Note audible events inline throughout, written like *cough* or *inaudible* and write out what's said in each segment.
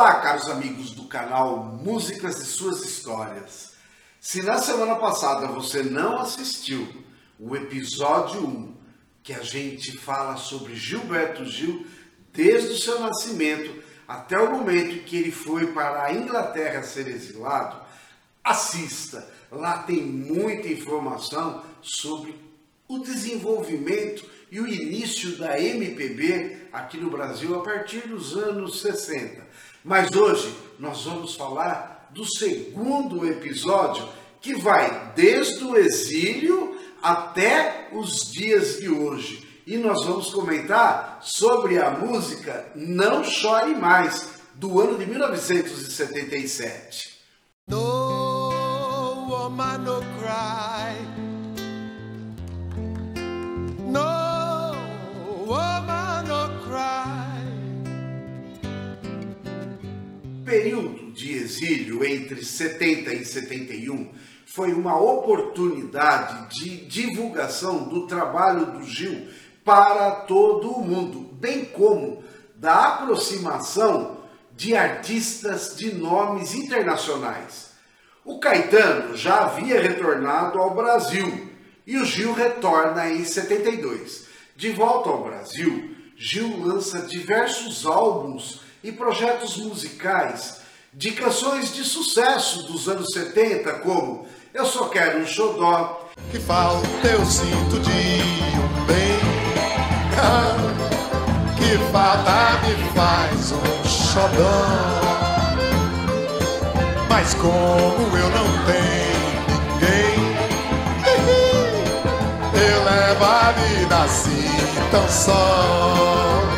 Olá, caros amigos do canal Músicas e Suas Histórias. Se na semana passada você não assistiu o episódio 1, que a gente fala sobre Gilberto Gil desde o seu nascimento até o momento que ele foi para a Inglaterra ser exilado, assista. Lá tem muita informação sobre o desenvolvimento e o início da MPB aqui no Brasil a partir dos anos 60. Mas hoje nós vamos falar do segundo episódio que vai desde o exílio até os dias de hoje. E nós vamos comentar sobre a música Não Chore Mais, do ano de 1977. No woman no cry. Período de exílio entre 70 e 71 foi uma oportunidade de divulgação do trabalho do Gil para todo o mundo, bem como da aproximação de artistas de nomes internacionais. O Caetano já havia retornado ao Brasil e o Gil retorna em 72. De volta ao Brasil, Gil lança diversos álbuns e projetos musicais de canções de sucesso dos anos 70, como Eu Só Quero um Xodó, Que falta eu sinto de um bem. *laughs* Que falta me faz um xodó. Mas como eu não tenho ninguém, *laughs* eu levo a vida assim tão só.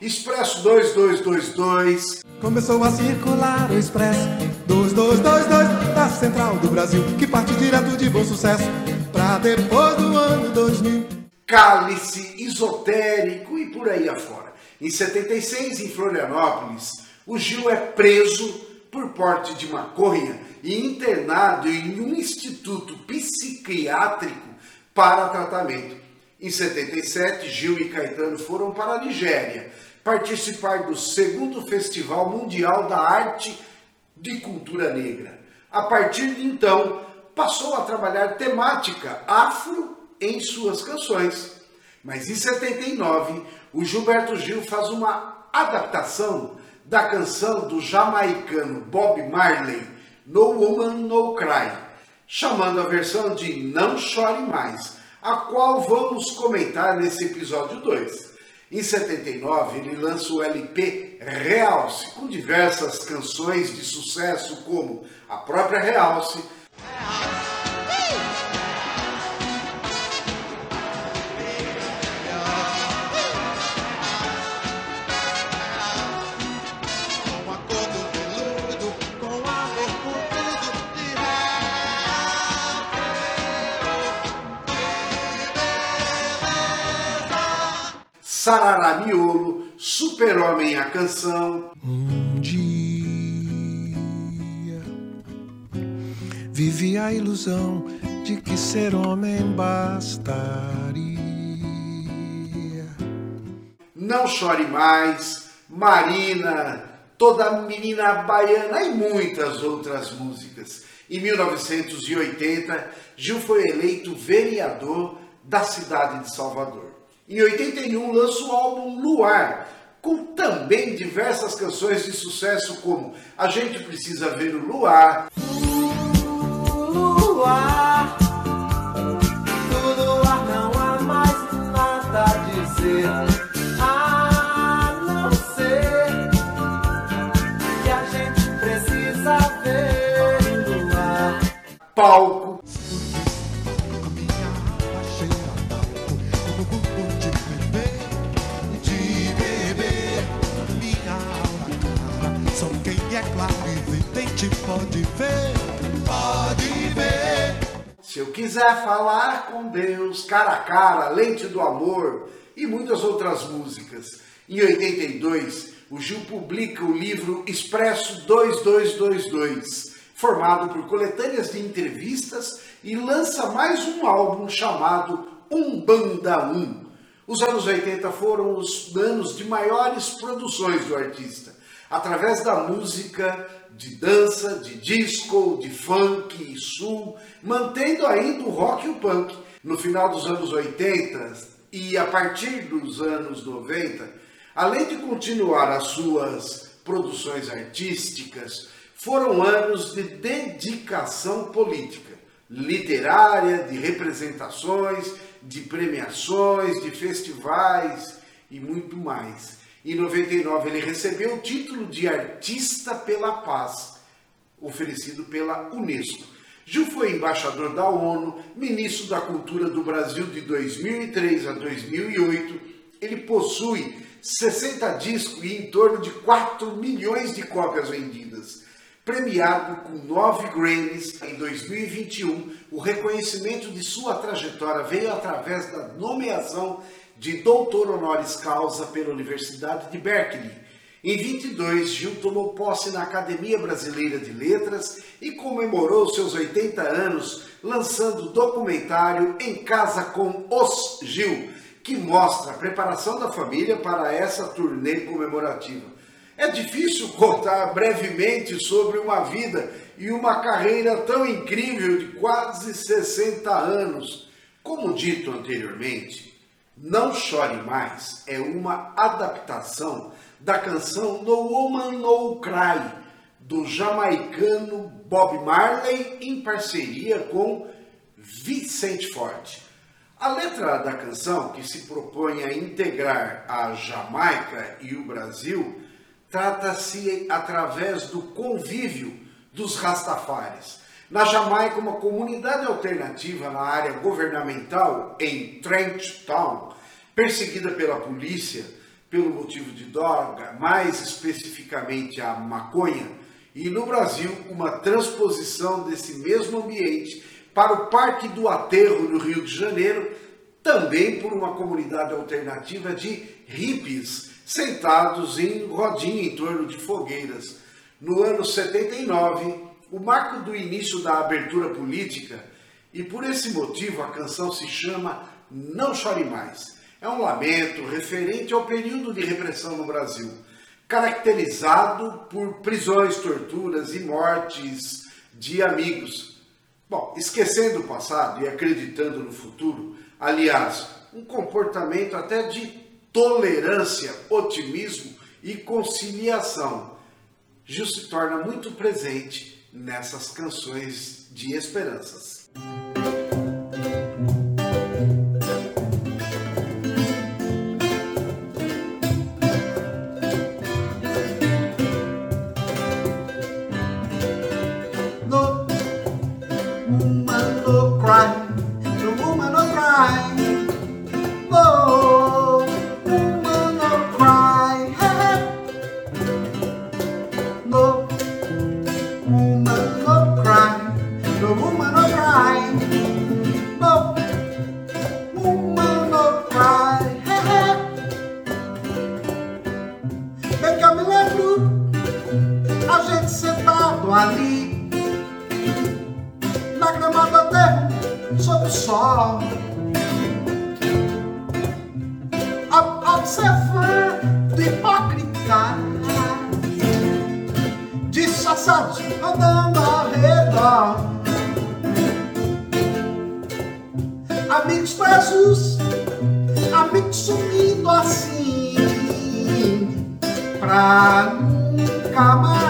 Expresso 2222, Começou a circular o Expresso 2222 da Central do Brasil, que parte direto de bom sucesso pra depois do ano 2000. Cálice, Esotérico e por aí afora. Em 76, em Florianópolis, o Gil é preso por porte de maconha e internado em um instituto psiquiátrico para tratamento. Em 77, Gil e Caetano foram para a Nigéria participar do segundo Festival Mundial da Arte de Cultura Negra. A partir de então, passou a trabalhar temática afro em suas canções. Mas em 79, o Gilberto Gil faz uma adaptação da canção do jamaicano Bob Marley, No Woman No Cry, chamando a versão de Não Chore Mais, a qual vamos comentar nesse episódio 2. Em 79, ele lança o LP Realce, com diversas canções de sucesso, como a própria Realce, Sarará Miolo, Super-Homem a Canção, Um dia vivi a ilusão de que ser homem bastaria. Não Chore Mais, Marina, Toda Menina Baiana e muitas outras músicas. Em 1980, Gil foi eleito vereador da cidade de Salvador. Em 81, lança o álbum Luar, com também diversas canções de sucesso como A Gente Precisa Ver o Luar, luar, do luar não há mais nada a dizer, a não ser que a gente precisa ver o luar. Palco, eu quiser falar com Deus, cara a cara, lente do amor e muitas outras músicas. Em 82, o Gil publica o livro Expresso 2222, formado por coletâneas de entrevistas e lança mais um álbum chamado Umbanda 1. Os anos 80 foram os anos de maiores produções do artista. através da música de dança, de disco, de funk e sul, mantendo ainda o rock e o punk. No final dos anos 80 e a partir dos anos 90, além de continuar as suas produções artísticas, foram anos de dedicação política, literária, de representações, de premiações, de festivais e muito mais. Em 99 ele recebeu o título de Artista pela Paz, oferecido pela Unesco. Gil foi embaixador da ONU, ministro da Cultura do Brasil de 2003 a 2008. Ele possui 60 discos e em torno de 4 milhões de cópias vendidas. Premiado com 9 Grammys em 2021, o reconhecimento de sua trajetória veio através da nomeação de doutor honoris causa pela Universidade de Berkeley. Em 22, Gil tomou posse na Academia Brasileira de Letras e comemorou seus 80 anos lançando o documentário Em Casa com os Gil, que mostra a preparação da família para essa turnê comemorativa. É difícil contar brevemente sobre uma vida e uma carreira tão incrível de quase 60 anos. Como dito anteriormente, não Chore Mais é uma adaptação da canção No Woman No Cry, do jamaicano Bob Marley em parceria com Vicente Forte. A letra da canção, que se propõe a integrar a Jamaica e o Brasil, trata-se através do convívio dos Rastafares. Na Jamaica, uma comunidade alternativa na área governamental, em Trent Town, perseguida pela polícia pelo motivo de droga, mais especificamente a maconha, e no Brasil uma transposição desse mesmo ambiente para o Parque do Aterro, no Rio de Janeiro, também por uma comunidade alternativa de hippies sentados em rodinha em torno de fogueiras. No ano 79, o marco do início da abertura política, e por esse motivo a canção se chama Não Chore Mais é um lamento referente ao período de repressão no Brasil, caracterizado por prisões, torturas e mortes de amigos. Bom, esquecendo o passado e acreditando no futuro, aliás, um comportamento até de tolerância, otimismo e conciliação. Gil se torna muito presente nessas canções de esperanças. Andando a redor. Amigos presos, amigos sumindo assim, pra nunca mais.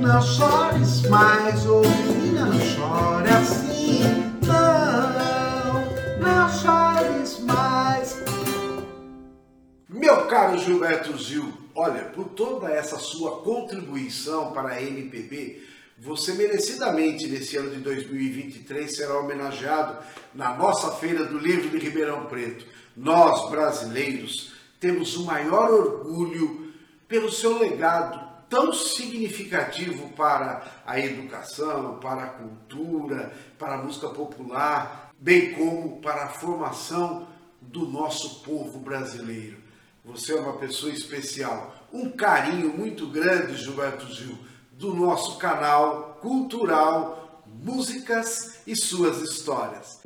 não chores mais, ô menina, não chore assim. Não, não chores mais. Meu caro Gilberto Gil, olha, por toda essa sua contribuição para a MPB, você merecidamente nesse ano de 2023 será homenageado na nossa Feira do Livro de Ribeirão Preto. Nós, brasileiros, temos o maior orgulho pelo seu legado tão significativo para a educação, para a cultura, para a música popular, bem como para a formação do nosso povo brasileiro. Você é uma pessoa especial. Um carinho muito grande, Gilberto Gil, do nosso canal cultural Músicas e Suas Histórias.